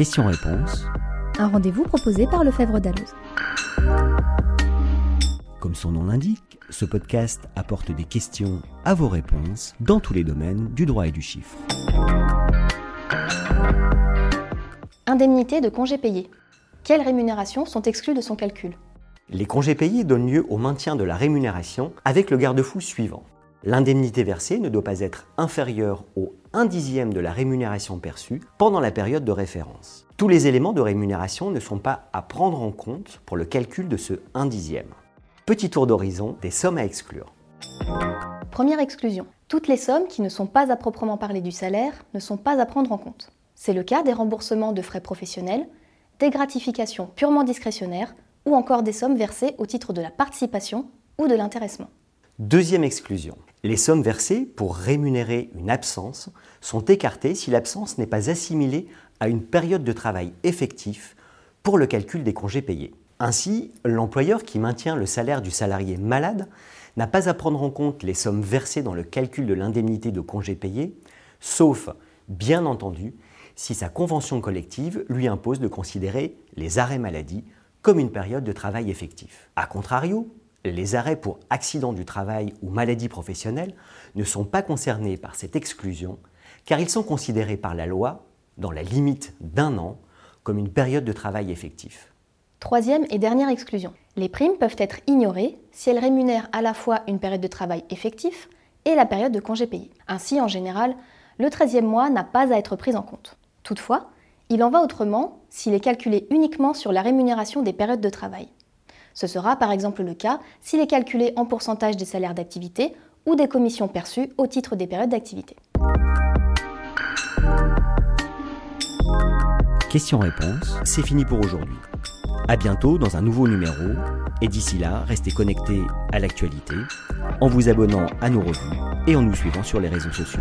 Questions-réponses. Un rendez-vous proposé par Lefebvre Dalloz. Comme son nom l'indique, ce podcast apporte des questions à vos réponses dans tous les domaines du droit et du chiffre. Indemnité de congés payés. Quelles rémunérations sont exclues de son calcul? Les congés payés donnent lieu au maintien de la rémunération avec le garde-fou suivant. L'indemnité versée ne doit pas être inférieure au 1 dixième de la rémunération perçue pendant la période de référence. Tous les éléments de rémunération ne sont pas à prendre en compte pour le calcul de ce 1 dixième. Petit tour d'horizon des sommes à exclure. Première exclusion. Toutes les sommes qui ne sont pas à proprement parler du salaire ne sont pas à prendre en compte. C'est le cas des remboursements de frais professionnels, des gratifications purement discrétionnaires ou encore des sommes versées au titre de la participation ou de l'intéressement. Deuxième exclusion. Les sommes versées pour rémunérer une absence sont écartées si l'absence n'est pas assimilée à une période de travail effectif pour le calcul des congés payés. Ainsi, l'employeur qui maintient le salaire du salarié malade n'a pas à prendre en compte les sommes versées dans le calcul de l'indemnité de congé payé, sauf, bien entendu, si sa convention collective lui impose de considérer les arrêts maladie comme une période de travail effectif. A contrario, les arrêts pour accident du travail ou maladie professionnelle ne sont pas concernés par cette exclusion car ils sont considérés par la loi, dans la limite d'un an, comme une période de travail effectif. Troisième et dernière exclusion. Les primes peuvent être ignorées si elles rémunèrent à la fois une période de travail effectif et la période de congé payé. Ainsi, en général, le 13e mois n'a pas à être pris en compte. Toutefois, il en va autrement s'il est calculé uniquement sur la rémunération des périodes de travail. Ce sera par exemple le cas s'il est calculé en pourcentage des salaires d'activité ou des commissions perçues au titre des périodes d'activité. Questions-réponses, c'est fini pour aujourd'hui. À bientôt dans un nouveau numéro et d'ici là, restez connectés à l'actualité en vous abonnant à nos revues et en nous suivant sur les réseaux sociaux.